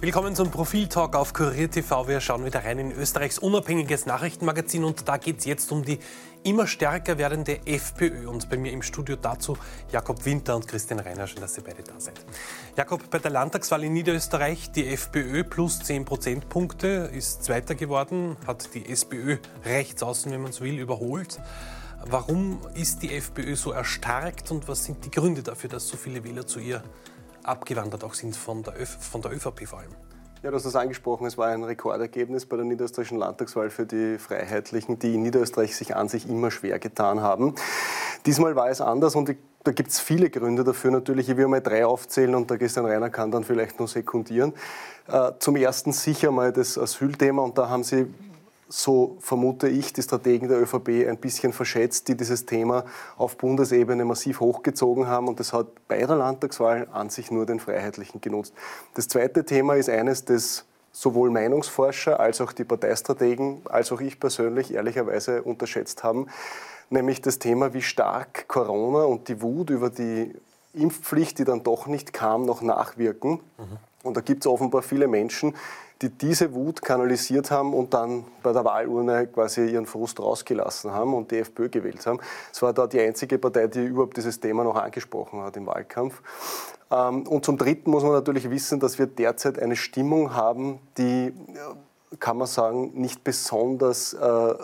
Willkommen zum Profil-Talk auf Kurier TV. Wir schauen wieder rein in Österreichs unabhängiges Nachrichtenmagazin und da geht es jetzt um die immer stärker werdende FPÖ. Und bei mir im Studio dazu Jakob Winter und Christian Reiner. Schön, dass ihr beide da seid. Jakob, bei der Landtagswahl in Niederösterreich die FPÖ plus 10 Prozentpunkte ist Zweiter geworden, hat die SPÖ rechts außen, wenn man so will, überholt. Warum ist die FPÖ so erstarkt und was sind die Gründe dafür, dass so viele Wähler zu ihr abgewandert auch sind von der, Öf von der ÖVP vor allem. Ja, du hast es angesprochen, es war ein Rekordergebnis bei der niederösterreichischen Landtagswahl für die Freiheitlichen, die in Niederösterreich sich an sich immer schwer getan haben. Diesmal war es anders und da gibt es viele Gründe dafür natürlich. Ich will mal drei aufzählen und der Christian Reiner kann dann vielleicht nur sekundieren. Äh, zum ersten sicher mal das Asylthema und da haben Sie so vermute ich, die Strategen der ÖVP ein bisschen verschätzt, die dieses Thema auf Bundesebene massiv hochgezogen haben. Und das hat bei der Landtagswahl an sich nur den Freiheitlichen genutzt. Das zweite Thema ist eines, das sowohl Meinungsforscher als auch die Parteistrategen, als auch ich persönlich ehrlicherweise unterschätzt haben, nämlich das Thema, wie stark Corona und die Wut über die Impfpflicht, die dann doch nicht kam, noch nachwirken. Mhm. Und da gibt es offenbar viele Menschen, die diese Wut kanalisiert haben und dann bei der Wahlurne quasi ihren Frust rausgelassen haben und die FPÖ gewählt haben. Es war da die einzige Partei, die überhaupt dieses Thema noch angesprochen hat im Wahlkampf. Ähm, und zum Dritten muss man natürlich wissen, dass wir derzeit eine Stimmung haben, die kann man sagen, nicht besonders äh,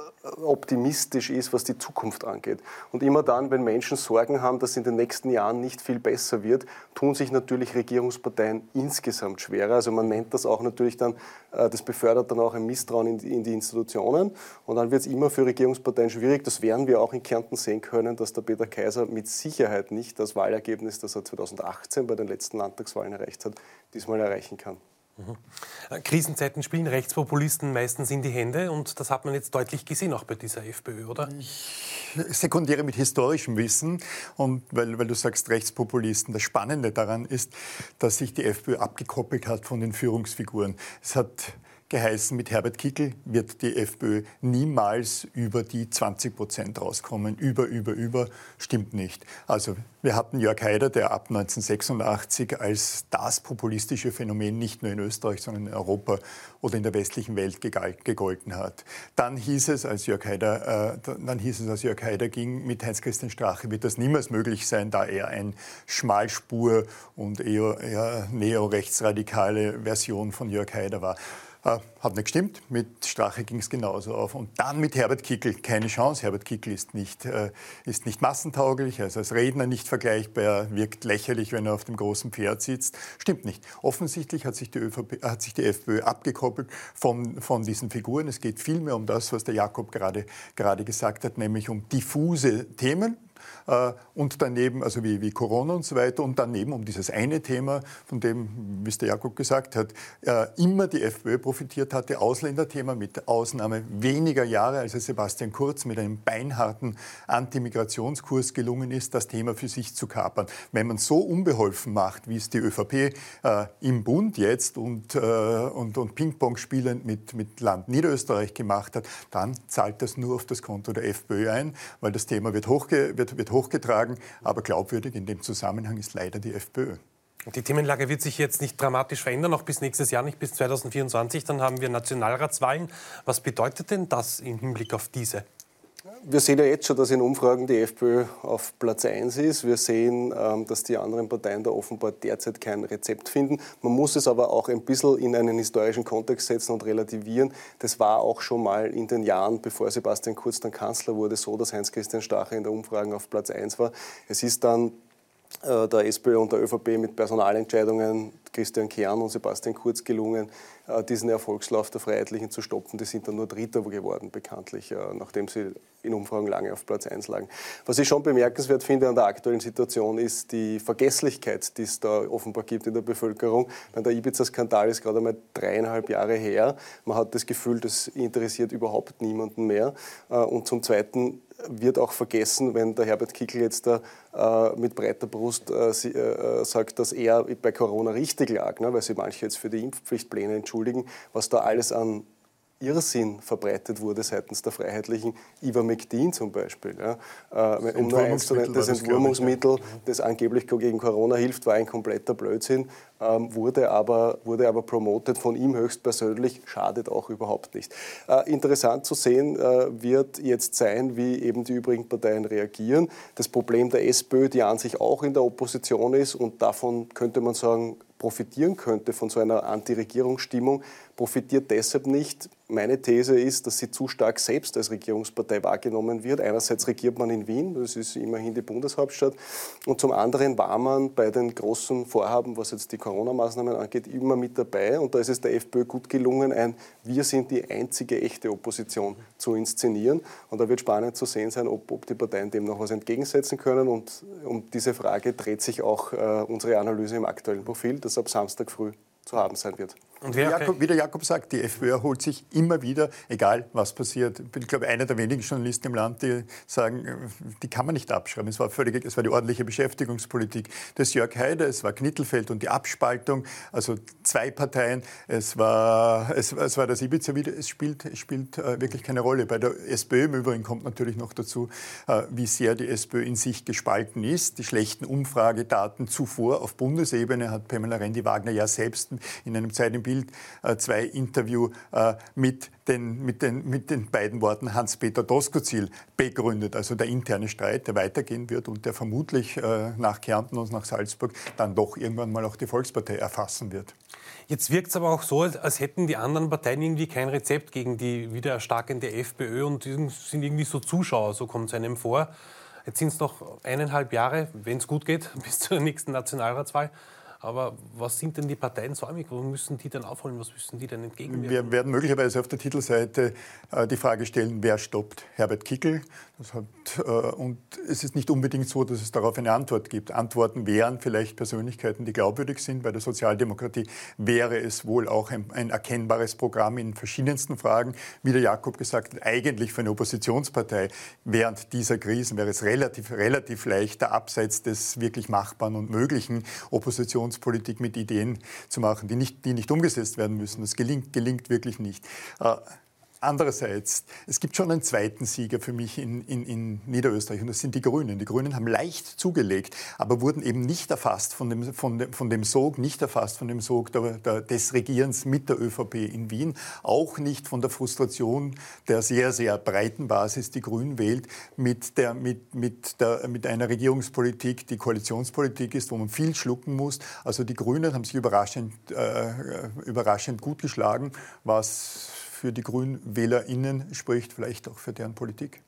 optimistisch ist, was die Zukunft angeht. Und immer dann, wenn Menschen Sorgen haben, dass in den nächsten Jahren nicht viel besser wird, tun sich natürlich Regierungsparteien insgesamt schwerer. Also man nennt das auch natürlich dann, äh, das befördert dann auch ein Misstrauen in in die Institutionen. Und dann wird es immer für Regierungsparteien schwierig. Das werden wir auch in Kärnten sehen können, dass der Peter Kaiser mit Sicherheit nicht das Wahlergebnis, das er 2018 bei den letzten Landtagswahlen erreicht hat, diesmal erreichen kann. Mhm. Krisenzeiten spielen Rechtspopulisten meistens in die Hände und das hat man jetzt deutlich gesehen, auch bei dieser FPÖ, oder? Ich sekundiere mit historischem Wissen und weil, weil du sagst Rechtspopulisten, das Spannende daran ist, dass sich die FPÖ abgekoppelt hat von den Führungsfiguren. Es hat geheißen, mit Herbert Kickel wird die FPÖ niemals über die 20 Prozent rauskommen. Über, über, über stimmt nicht. Also wir hatten Jörg Haider, der ab 1986 als das populistische Phänomen nicht nur in Österreich, sondern in Europa oder in der westlichen Welt gegolten hat. Dann hieß es, als Jörg Haider, äh, dann hieß es, als Jörg Haider ging, mit Heinz-Christian Strache wird das niemals möglich sein, da er ein Schmalspur und eher, eher neorechtsradikale Version von Jörg Haider war. Äh, hat nicht gestimmt. Mit Strache ging es genauso auf. Und dann mit Herbert Kickel keine Chance. Herbert Kickel ist nicht, äh, ist nicht massentauglich, also als Redner nicht vergleichbar, er wirkt lächerlich, wenn er auf dem großen Pferd sitzt. Stimmt nicht. Offensichtlich hat sich die, ÖVP, hat sich die FPÖ abgekoppelt von, von diesen Figuren. Es geht vielmehr um das, was der Jakob gerade, gerade gesagt hat, nämlich um diffuse Themen, und daneben, also wie, wie Corona und so weiter, und daneben um dieses eine Thema, von dem, wie es der Jakob gesagt hat, äh, immer die FPÖ profitiert hatte, Ausländerthema mit Ausnahme weniger Jahre, als es Sebastian Kurz mit einem beinharten Antimigrationskurs gelungen ist, das Thema für sich zu kapern. Wenn man so unbeholfen macht, wie es die ÖVP äh, im Bund jetzt und, äh, und, und Ping-Pong spielend mit, mit Land Niederösterreich gemacht hat, dann zahlt das nur auf das Konto der FPÖ ein, weil das Thema wird, hochge wird, wird hochgetragen, aber glaubwürdig in dem Zusammenhang ist leider die FPÖ. Die Themenlage wird sich jetzt nicht dramatisch verändern, noch bis nächstes Jahr, nicht bis 2024. Dann haben wir Nationalratswahlen. Was bedeutet denn das im Hinblick auf diese? Wir sehen ja jetzt schon, dass in Umfragen die FPÖ auf Platz 1 ist. Wir sehen, ähm, dass die anderen Parteien da offenbar derzeit kein Rezept finden. Man muss es aber auch ein bisschen in einen historischen Kontext setzen und relativieren. Das war auch schon mal in den Jahren, bevor Sebastian Kurz dann Kanzler wurde, so, dass Heinz-Christian Stache in der Umfragen auf Platz 1 war. Es ist dann der SPÖ und der ÖVP mit Personalentscheidungen Christian Kern und Sebastian Kurz gelungen, äh, diesen Erfolgslauf der Freiheitlichen zu stoppen. Die sind dann nur Dritter geworden, bekanntlich, äh, nachdem sie in Umfragen lange auf Platz 1 lagen. Was ich schon bemerkenswert finde an der aktuellen Situation, ist die Vergesslichkeit, die es da offenbar gibt in der Bevölkerung. Der Ibiza-Skandal ist gerade einmal dreieinhalb Jahre her. Man hat das Gefühl, das interessiert überhaupt niemanden mehr. Und zum Zweiten wird auch vergessen, wenn der Herbert Kickl jetzt da äh, mit breiter Brust äh, sie, äh, sagt, dass er bei Corona richtig lag, ne, weil sie manche jetzt für die Impfpflichtpläne entschuldigen, was da alles an Irrsinn verbreitet wurde seitens der Freiheitlichen, McDean zum Beispiel. Ja. Äh, um nur eins zu nennen, das Entwurmungsmittel, das angeblich gegen Corona hilft, war ein kompletter Blödsinn, ähm, wurde, aber, wurde aber promoted von ihm höchstpersönlich, schadet auch überhaupt nicht. Äh, interessant zu sehen äh, wird jetzt sein, wie eben die übrigen Parteien reagieren. Das Problem der SPÖ, die an sich auch in der Opposition ist und davon könnte man sagen, profitieren könnte von so einer Anti-Regierungsstimmung, profitiert deshalb nicht. Meine These ist, dass sie zu stark selbst als Regierungspartei wahrgenommen wird. Einerseits regiert man in Wien, das ist immerhin die Bundeshauptstadt, und zum anderen war man bei den großen Vorhaben, was jetzt die Corona-Maßnahmen angeht, immer mit dabei. Und da ist es der FPÖ gut gelungen, ein Wir sind die einzige echte Opposition zu inszenieren. Und da wird spannend zu sehen sein, ob, ob die Parteien dem noch was entgegensetzen können. Und um diese Frage dreht sich auch äh, unsere Analyse im aktuellen Profil, das ab Samstag früh zu haben sein wird. Und wer, Jakob, wie der Jakob sagt, die FPÖ erholt sich immer wieder, egal was passiert. Ich bin, glaube einer der wenigen Journalisten im Land, die sagen, die kann man nicht abschreiben. Es war, völlig, es war die ordentliche Beschäftigungspolitik des Jörg Haider, es war Knittelfeld und die Abspaltung, also zwei Parteien. Es war, es, es war das Ibiza wieder. Es spielt, es spielt äh, wirklich keine Rolle. Bei der SPÖ im Übrigen kommt natürlich noch dazu, äh, wie sehr die SPÖ in sich gespalten ist. Die schlechten Umfragedaten zuvor auf Bundesebene hat Pamela Rendi-Wagner ja selbst in einem Zeit im Bild Bild 2 äh, Interview äh, mit den, mit, den, mit den beiden Worten Hans-Peter Doskozil begründet. Also der interne Streit, der weitergehen wird und der vermutlich äh, nach Kärnten und nach Salzburg dann doch irgendwann mal auch die Volkspartei erfassen wird. Jetzt wirkt es aber auch so, als hätten die anderen Parteien irgendwie kein Rezept gegen die wieder erstarkende FPÖ und sind irgendwie so Zuschauer, so kommt es einem vor. Jetzt sind es noch eineinhalb Jahre, wenn es gut geht, bis zur nächsten Nationalratswahl. Aber was sind denn die Parteien säumig? Wo müssen die denn aufholen? Was müssen die denn entgegenwirken? Wir werden möglicherweise auf der Titelseite äh, die Frage stellen, wer stoppt Herbert Kickel? Hat, äh, und es ist nicht unbedingt so, dass es darauf eine Antwort gibt. Antworten wären vielleicht Persönlichkeiten, die glaubwürdig sind. Bei der Sozialdemokratie wäre es wohl auch ein, ein erkennbares Programm in verschiedensten Fragen. Wie der Jakob gesagt hat, eigentlich für eine Oppositionspartei während dieser Krisen wäre es relativ, relativ leichter, abseits des wirklich Machbaren und Möglichen Oppositions Migrationspolitik mit Ideen zu machen, die nicht, die nicht umgesetzt werden müssen. Das gelingt, gelingt wirklich nicht. Äh, Andererseits, es gibt schon einen zweiten Sieger für mich in, in, in, Niederösterreich und das sind die Grünen. Die Grünen haben leicht zugelegt, aber wurden eben nicht erfasst von dem, von dem, von dem Sog, nicht erfasst von dem Sog der, der, des Regierens mit der ÖVP in Wien, auch nicht von der Frustration der sehr, sehr breiten Basis, die Grün wählt, mit, der, mit, mit, der, mit einer Regierungspolitik, die Koalitionspolitik ist, wo man viel schlucken muss. Also die Grünen haben sich überraschend, äh, überraschend gut geschlagen, was für die GrünwählerInnen spricht, vielleicht auch für deren Politik.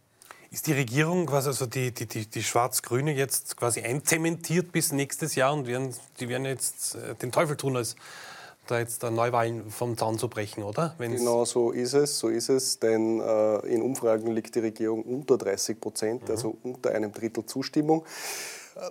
Ist die Regierung, quasi also die, die, die, die Schwarz-Grüne, jetzt quasi einzementiert bis nächstes Jahr und werden, die werden jetzt äh, den Teufel tun, als da jetzt Neuwahlen vom Zaun zu brechen, oder? Wenn's genau so ist es, so ist es, denn äh, in Umfragen liegt die Regierung unter 30 Prozent, mhm. also unter einem Drittel Zustimmung. Äh,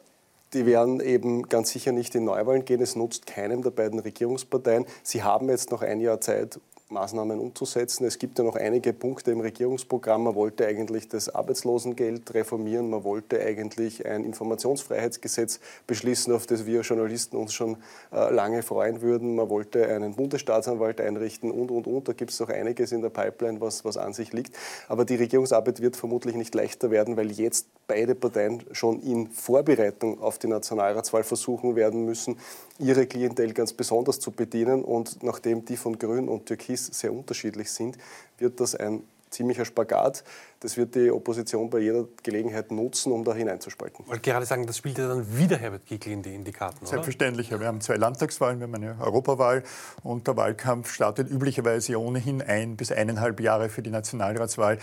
die werden eben ganz sicher nicht in Neuwahlen gehen. Es nutzt keinem der beiden Regierungsparteien. Sie haben jetzt noch ein Jahr Zeit, Maßnahmen umzusetzen. Es gibt ja noch einige Punkte im Regierungsprogramm. Man wollte eigentlich das Arbeitslosengeld reformieren. Man wollte eigentlich ein Informationsfreiheitsgesetz beschließen, auf das wir Journalisten uns schon äh, lange freuen würden. Man wollte einen Bundesstaatsanwalt einrichten und, und, und. Da gibt es noch einiges in der Pipeline, was, was an sich liegt. Aber die Regierungsarbeit wird vermutlich nicht leichter werden, weil jetzt beide Parteien schon in Vorbereitung auf die Nationalratswahl versuchen werden müssen, ihre Klientel ganz besonders zu bedienen. Und nachdem die von Grün und Türkis sehr unterschiedlich sind, wird das ein ziemlicher Spagat. Das wird die Opposition bei jeder Gelegenheit nutzen, um da hineinzuspalten. Ich wollte gerade sagen, das spielt ja dann wieder Herbert Kickl in die, in die Karten, Selbstverständlich. Wir haben zwei Landtagswahlen, wir haben eine Europawahl und der Wahlkampf startet üblicherweise ohnehin ein bis eineinhalb Jahre für die Nationalratswahl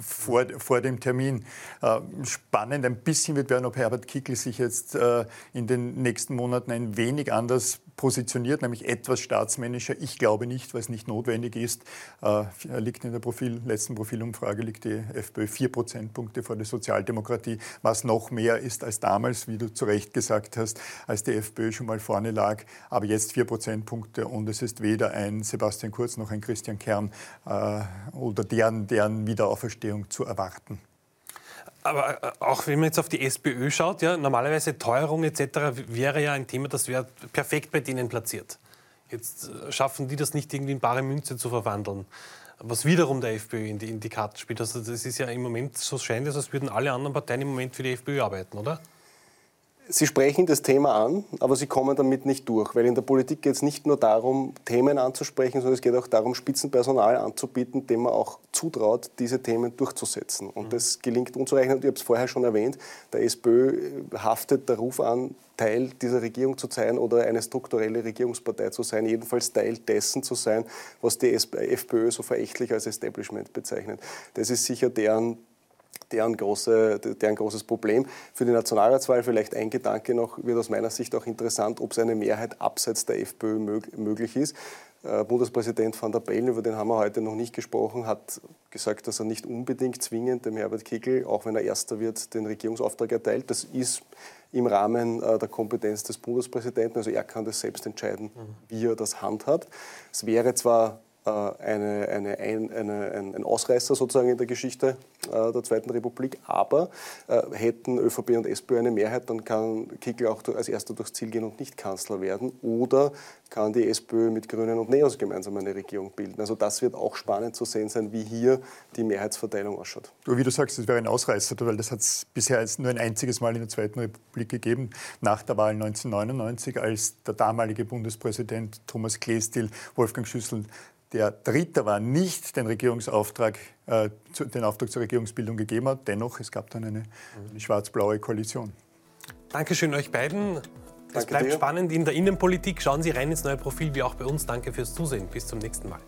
vor, vor dem Termin. Äh, spannend ein bisschen wird werden, ob Herbert Kickl sich jetzt äh, in den nächsten Monaten ein wenig anders positioniert, nämlich etwas staatsmännischer. Ich glaube nicht, weil es nicht notwendig ist. Äh, liegt in der Profil, letzten Profilumfrage liegt die FPÖ vier Prozentpunkte vor der Sozialdemokratie, was noch mehr ist als damals, wie du zu Recht gesagt hast, als die FPÖ schon mal vorne lag. Aber jetzt vier Prozentpunkte und es ist weder ein Sebastian Kurz noch ein Christian Kern äh, oder deren, deren Wiederauferstehung zu erwarten. Aber äh, auch wenn man jetzt auf die SPÖ schaut, ja, normalerweise Teuerung etc. wäre ja ein Thema, das wäre perfekt bei denen platziert. Jetzt äh, schaffen die das nicht irgendwie in bare Münze zu verwandeln. was wiederum der FPÖ in die, in die Karten spielt. Also das ist ja im Moment, so scheint als würden alle anderen Parteien im Moment für die FPÖ arbeiten, oder? Sie sprechen das Thema an, aber Sie kommen damit nicht durch, weil in der Politik geht es nicht nur darum, Themen anzusprechen, sondern es geht auch darum, Spitzenpersonal anzubieten, dem man auch zutraut, diese Themen durchzusetzen. Und mhm. das gelingt unzureichend. Ich habe es vorher schon erwähnt, der SPÖ haftet der Ruf an, Teil dieser Regierung zu sein oder eine strukturelle Regierungspartei zu sein, jedenfalls Teil dessen zu sein, was die FPÖ so verächtlich als Establishment bezeichnet. Das ist sicher deren deren, große, deren großes Problem. Für die Nationalratswahl vielleicht ein Gedanke noch, wird aus meiner Sicht auch interessant, ob es eine Mehrheit abseits der FPÖ möglich ist. Äh, Bundespräsident van der Bellen, über den haben wir heute noch nicht gesprochen, hat gesagt, dass er nicht unbedingt zwingend dem Herbert Kickl, auch wenn er Erster wird, den Regierungsauftrag erteilt. Das ist im Rahmen äh, der Kompetenz des Bundespräsidenten. Also er kann das selbst entscheiden, wie er das handhabt. Es wäre zwar eine, eine, ein, eine, ein, Ausreißer sozusagen in der Geschichte äh, der Zweiten Republik. Aber äh, hätten ÖVP und SPÖ eine Mehrheit, dann kann Kickl auch als erster durchs Ziel gehen und nicht Kanzler werden. Oder kann die SPÖ mit Grünen und Neos gemeinsam eine Regierung bilden. Also das wird auch spannend zu sehen sein, wie hier die Mehrheitsverteilung ausschaut. Wie du sagst, das wäre ein Ausreißer, weil das hat es bisher nur ein einziges Mal in der Zweiten Republik gegeben, nach der Wahl 1999, als der damalige Bundespräsident Thomas Klestil Wolfgang Schüssel der Dritte war, nicht den Regierungsauftrag, äh, zu, den Auftrag zur Regierungsbildung gegeben hat. Dennoch, es gab dann eine, eine schwarz-blaue Koalition. Dankeschön euch beiden. Es bleibt dir. spannend in der Innenpolitik. Schauen Sie rein ins neue Profil, wie auch bei uns. Danke fürs Zusehen. Bis zum nächsten Mal.